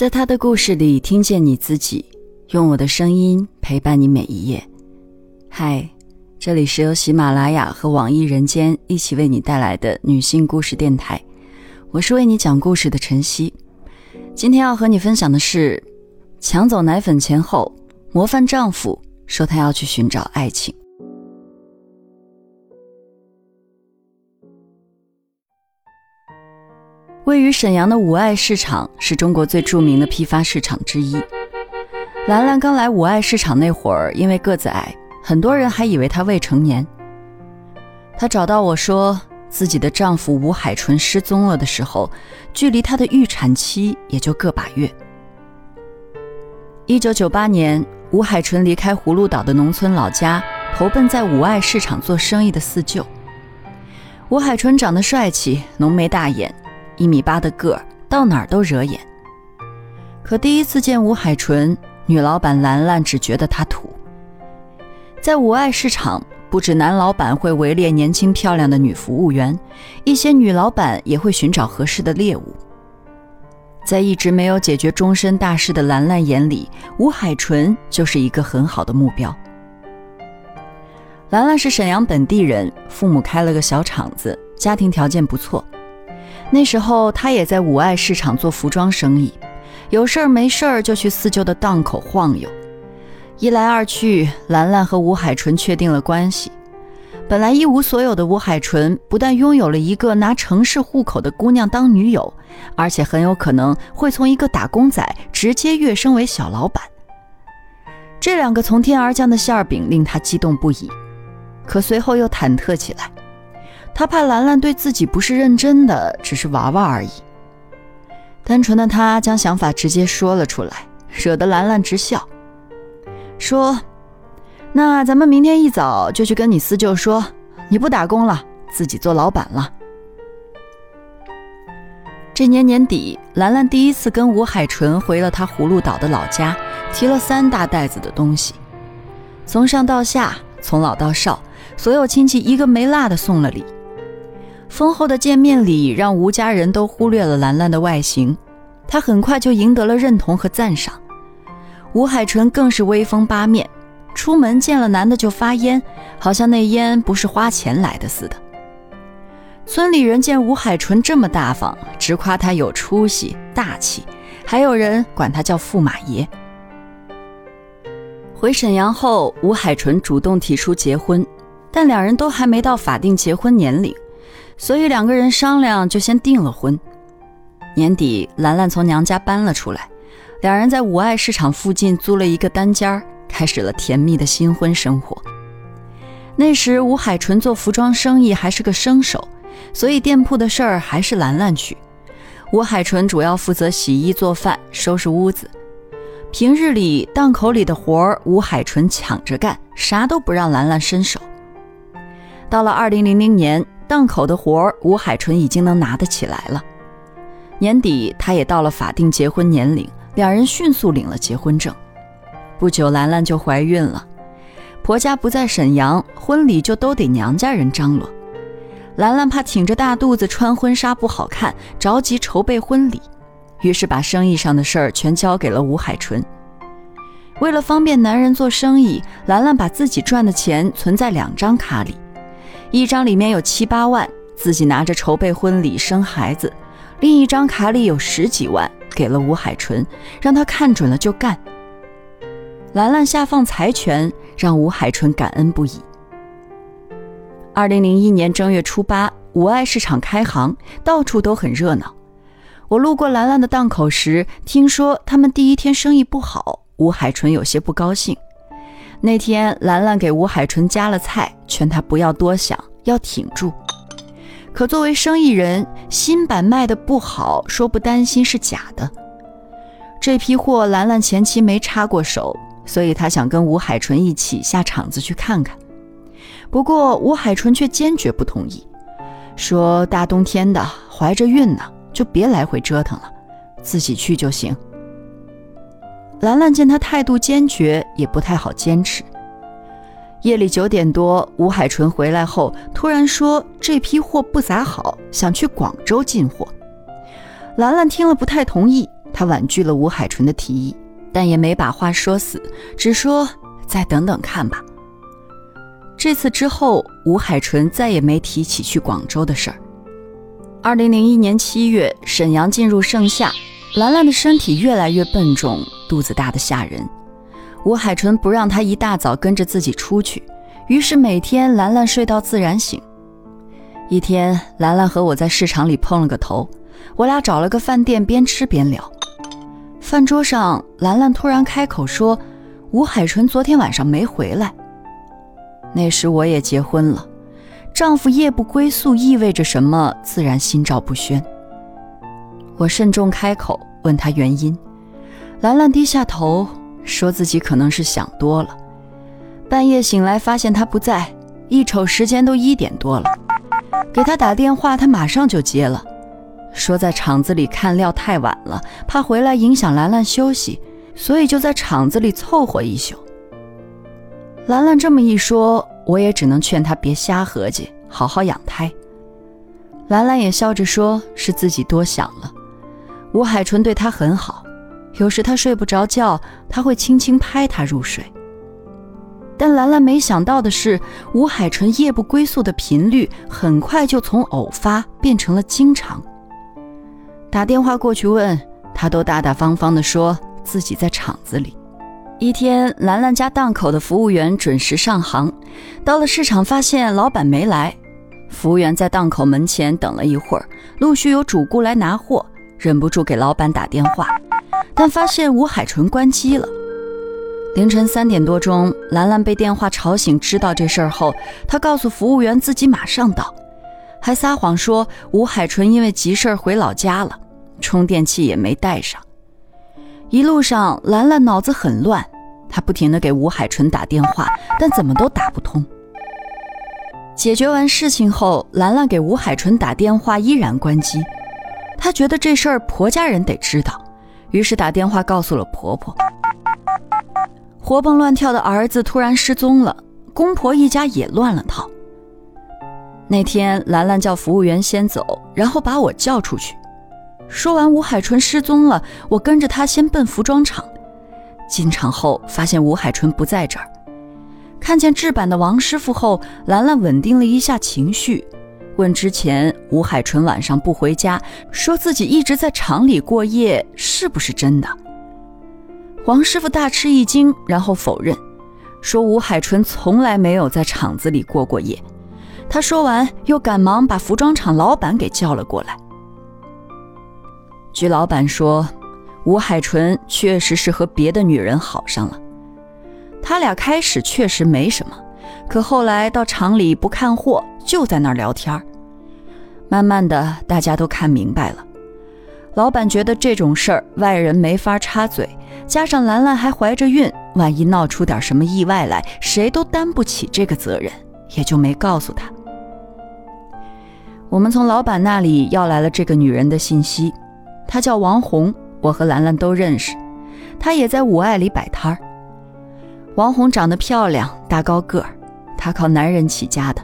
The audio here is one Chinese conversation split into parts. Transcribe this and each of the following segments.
在他的故事里听见你自己，用我的声音陪伴你每一页。嗨，这里是由喜马拉雅和网易人间一起为你带来的女性故事电台，我是为你讲故事的晨曦。今天要和你分享的是，抢走奶粉钱后，模范丈夫说他要去寻找爱情。位于沈阳的五爱市场是中国最著名的批发市场之一。兰兰刚来五爱市场那会儿，因为个子矮，很多人还以为她未成年。她找到我说，自己的丈夫吴海纯失踪了的时候，距离她的预产期也就个把月。一九九八年，吴海纯离开葫芦岛的农村老家，投奔在五爱市场做生意的四舅。吴海纯长得帅气，浓眉大眼。一米八的个儿，到哪儿都惹眼。可第一次见吴海纯，女老板兰兰只觉得他土。在五爱市场，不止男老板会围猎年轻漂亮的女服务员，一些女老板也会寻找合适的猎物。在一直没有解决终身大事的兰兰眼里，吴海纯就是一个很好的目标。兰兰是沈阳本地人，父母开了个小厂子，家庭条件不错。那时候，他也在五爱市场做服装生意，有事儿没事儿就去四舅的档口晃悠。一来二去，兰兰和吴海纯确定了关系。本来一无所有的吴海纯，不但拥有了一个拿城市户口的姑娘当女友，而且很有可能会从一个打工仔直接跃升为小老板。这两个从天而降的馅儿饼令他激动不已，可随后又忐忑起来。他怕兰兰对自己不是认真的，只是玩玩而已。单纯的他将想法直接说了出来，惹得兰兰直笑，说：“那咱们明天一早就去跟你四舅说，你不打工了，自己做老板了。”这年年底，兰兰第一次跟吴海纯回了他葫芦岛的老家，提了三大袋子的东西，从上到下，从老到少，所有亲戚一个没落的送了礼。丰厚的见面礼让吴家人都忽略了兰兰的外形，她很快就赢得了认同和赞赏。吴海纯更是威风八面，出门见了男的就发烟，好像那烟不是花钱来的似的。村里人见吴海纯这么大方，直夸他有出息、大气，还有人管他叫驸马爷。回沈阳后，吴海纯主动提出结婚，但两人都还没到法定结婚年龄。所以两个人商量，就先订了婚。年底，兰兰从娘家搬了出来，两人在五爱市场附近租了一个单间儿，开始了甜蜜的新婚生活。那时，吴海纯做服装生意还是个生手，所以店铺的事儿还是兰兰去。吴海纯主要负责洗衣做饭、收拾屋子。平日里，档口里的活儿，吴海纯抢着干，啥都不让兰兰伸手。到了二零零零年。档口的活儿，吴海纯已经能拿得起来了。年底，他也到了法定结婚年龄，两人迅速领了结婚证。不久，兰兰就怀孕了。婆家不在沈阳，婚礼就都得娘家人张罗。兰兰怕挺着大肚子穿婚纱不好看，着急筹备婚礼，于是把生意上的事儿全交给了吴海纯。为了方便男人做生意，兰兰把自己赚的钱存在两张卡里。一张里面有七八万，自己拿着筹备婚礼、生孩子；另一张卡里有十几万，给了吴海纯，让他看准了就干。兰兰下放财权，让吴海纯感恩不已。二零零一年正月初八，五爱市场开行，到处都很热闹。我路过兰兰的档口时，听说他们第一天生意不好，吴海纯有些不高兴。那天，兰兰给吴海纯夹了菜，劝他不要多想，要挺住。可作为生意人，新版卖的不好，说不担心是假的。这批货兰兰前期没插过手，所以她想跟吴海纯一起下场子去看看。不过吴海纯却坚决不同意，说大冬天的，怀着孕呢，就别来回折腾了，自己去就行。兰兰见他态度坚决，也不太好坚持。夜里九点多，吴海纯回来后，突然说这批货不咋好，想去广州进货。兰兰听了不太同意，她婉拒了吴海纯的提议，但也没把话说死，只说再等等看吧。这次之后，吴海纯再也没提起去广州的事儿。二零零一年七月，沈阳进入盛夏，兰兰的身体越来越笨重，肚子大的吓人。吴海纯不让她一大早跟着自己出去，于是每天兰兰睡到自然醒。一天，兰兰和我在市场里碰了个头，我俩找了个饭店，边吃边聊。饭桌上，兰兰突然开口说：“吴海纯昨天晚上没回来。”那时我也结婚了，丈夫夜不归宿意味着什么？自然心照不宣。我慎重开口问她原因，兰兰低下头，说自己可能是想多了。半夜醒来发现他不在，一瞅时间都一点多了，给他打电话，他马上就接了，说在厂子里看料太晚了，怕回来影响兰兰休息，所以就在厂子里凑合一宿。兰兰这么一说，我也只能劝她别瞎合计，好好养胎。兰兰也笑着说：“是自己多想了。”吴海纯对她很好，有时她睡不着觉，他会轻轻拍她入睡。但兰兰没想到的是，吴海纯夜不归宿的频率很快就从偶发变成了经常。打电话过去问他，都大大方方地说自己在厂子里。一天，兰兰家档口的服务员准时上行，到了市场发现老板没来。服务员在档口门前等了一会儿，陆续有主顾来拿货，忍不住给老板打电话，但发现吴海纯关机了。凌晨三点多钟，兰兰被电话吵醒，知道这事儿后，她告诉服务员自己马上到，还撒谎说吴海纯因为急事回老家了，充电器也没带上。一路上，兰兰脑子很乱，她不停地给吴海纯打电话，但怎么都打不通。解决完事情后，兰兰给吴海纯打电话依然关机，她觉得这事儿婆家人得知道，于是打电话告诉了婆婆。活蹦乱跳的儿子突然失踪了，公婆一家也乱了套。那天，兰兰叫服务员先走，然后把我叫出去。说完吴海纯失踪了，我跟着他先奔服装厂。进厂后发现吴海纯不在这儿，看见制版的王师傅后，兰兰稳定了一下情绪，问之前吴海纯晚上不回家，说自己一直在厂里过夜，是不是真的？黄师傅大吃一惊，然后否认，说吴海纯从来没有在厂子里过过夜。他说完，又赶忙把服装厂老板给叫了过来。据老板说，吴海纯确实是和别的女人好上了。他俩开始确实没什么，可后来到厂里不看货，就在那儿聊天慢慢的，大家都看明白了。老板觉得这种事儿外人没法插嘴，加上兰兰还怀着孕，万一闹出点什么意外来，谁都担不起这个责任，也就没告诉他。我们从老板那里要来了这个女人的信息。她叫王红，我和兰兰都认识。她也在五爱里摆摊儿。王红长得漂亮，大高个儿，她靠男人起家的。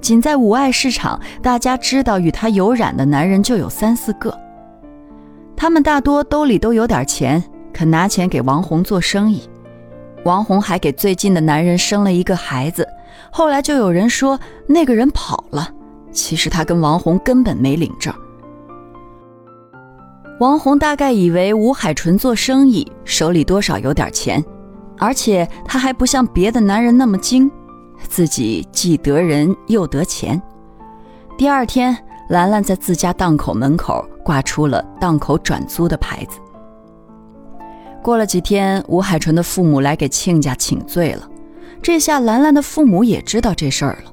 仅在五爱市场，大家知道与她有染的男人就有三四个。他们大多兜里都有点钱，肯拿钱给王红做生意。王红还给最近的男人生了一个孩子。后来就有人说那个人跑了，其实他跟王红根本没领证。王红大概以为吴海纯做生意手里多少有点钱，而且他还不像别的男人那么精，自己既得人又得钱。第二天，兰兰在自家档口门口挂出了档口转租的牌子。过了几天，吴海纯的父母来给亲家请罪了，这下兰兰的父母也知道这事儿了。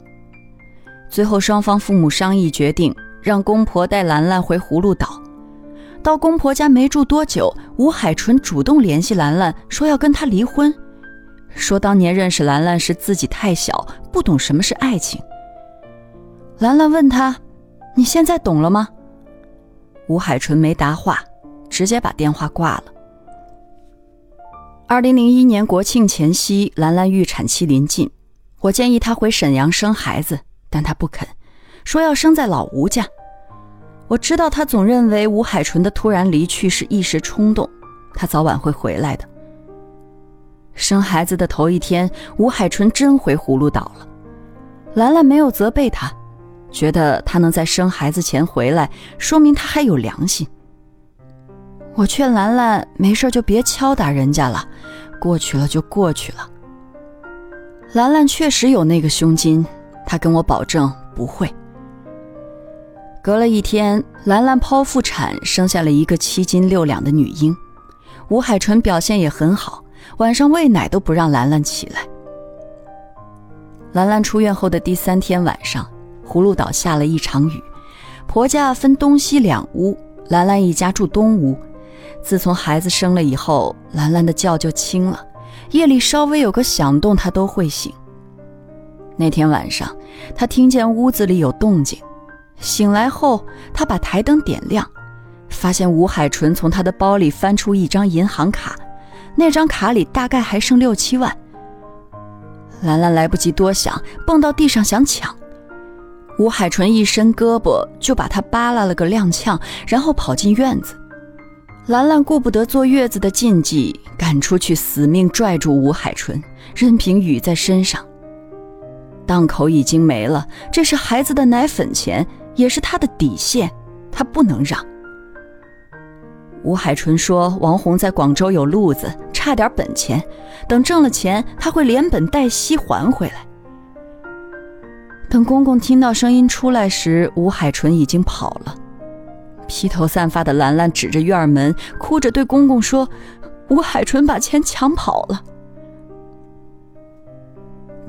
最后，双方父母商议决定，让公婆带兰兰回葫芦岛。到公婆家没住多久，吴海纯主动联系兰兰，说要跟她离婚，说当年认识兰兰时自己太小，不懂什么是爱情。兰兰问他：“你现在懂了吗？”吴海纯没答话，直接把电话挂了。二零零一年国庆前夕，兰兰预产期临近，我建议她回沈阳生孩子，但她不肯，说要生在老吴家。我知道她总认为吴海纯的突然离去是一时冲动，他早晚会回来的。生孩子的头一天，吴海纯真回葫芦岛了。兰兰没有责备他，觉得他能在生孩子前回来，说明他还有良心。我劝兰兰没事就别敲打人家了，过去了就过去了。兰兰确实有那个胸襟，她跟我保证不会。隔了一天，兰兰剖腹产生下了一个七斤六两的女婴，吴海纯表现也很好，晚上喂奶都不让兰兰起来。兰兰出院后的第三天晚上，葫芦岛下了一场雨，婆家分东西两屋，兰兰一家住东屋。自从孩子生了以后，兰兰的觉就轻了，夜里稍微有个响动，她都会醒。那天晚上，她听见屋子里有动静。醒来后，他把台灯点亮，发现吴海纯从他的包里翻出一张银行卡，那张卡里大概还剩六七万。兰兰来不及多想，蹦到地上想抢，吴海纯一伸胳膊就把他扒拉了个踉跄，然后跑进院子。兰兰顾不得坐月子的禁忌，赶出去死命拽住吴海纯，任凭雨在身上。档口已经没了，这是孩子的奶粉钱。也是他的底线，他不能让。吴海纯说：“王红在广州有路子，差点本钱，等挣了钱，他会连本带息还回来。”等公公听到声音出来时，吴海纯已经跑了。披头散发的兰兰指着院门，哭着对公公说：“吴海纯把钱抢跑了。”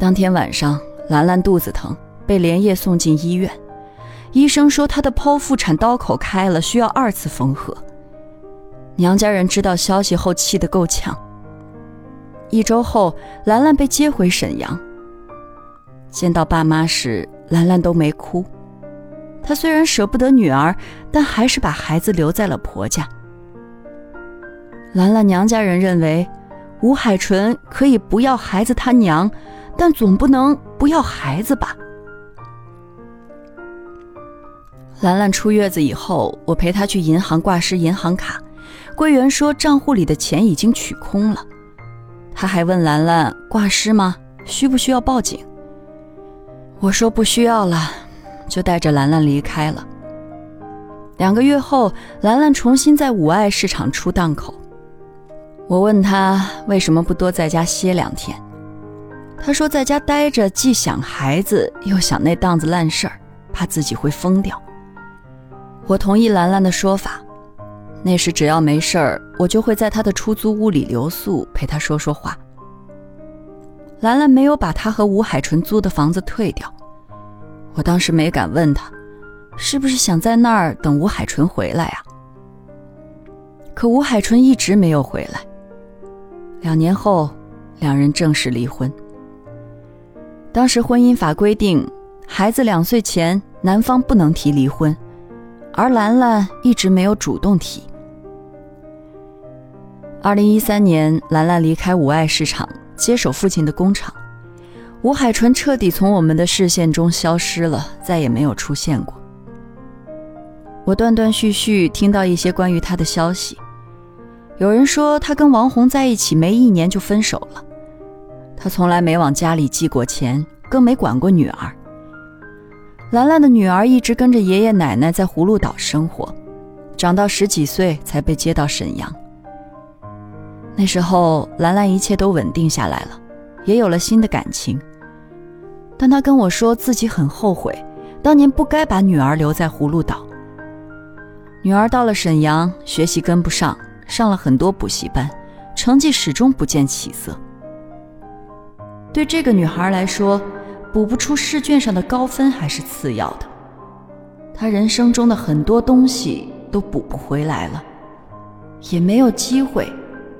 当天晚上，兰兰肚子疼，被连夜送进医院。医生说她的剖腹产刀口开了，需要二次缝合。娘家人知道消息后气得够呛。一周后，兰兰被接回沈阳。见到爸妈时，兰兰都没哭。她虽然舍不得女儿，但还是把孩子留在了婆家。兰兰娘家人认为，吴海纯可以不要孩子他娘，但总不能不要孩子吧。兰兰出月子以后，我陪她去银行挂失银行卡，柜员说账户里的钱已经取空了。他还问兰兰挂失吗？需不需要报警？我说不需要了，就带着兰兰离开了。两个月后，兰兰重新在五爱市场出档口。我问她为什么不多在家歇两天，她说在家待着既想孩子，又想那档子烂事儿，怕自己会疯掉。我同意兰兰的说法，那时只要没事儿，我就会在他的出租屋里留宿，陪他说说话。兰兰没有把他和吴海纯租的房子退掉，我当时没敢问他，是不是想在那儿等吴海纯回来啊？可吴海纯一直没有回来。两年后，两人正式离婚。当时婚姻法规定，孩子两岁前，男方不能提离婚。而兰兰一直没有主动提。二零一三年，兰兰离开五爱市场，接手父亲的工厂，吴海纯彻底从我们的视线中消失了，再也没有出现过。我断断续续听到一些关于他的消息，有人说他跟王红在一起没一年就分手了，他从来没往家里寄过钱，更没管过女儿。兰兰的女儿一直跟着爷爷奶奶在葫芦岛生活，长到十几岁才被接到沈阳。那时候，兰兰一切都稳定下来了，也有了新的感情。但她跟我说自己很后悔，当年不该把女儿留在葫芦岛。女儿到了沈阳，学习跟不上，上了很多补习班，成绩始终不见起色。对这个女孩来说，补不出试卷上的高分还是次要的，她人生中的很多东西都补不回来了，也没有机会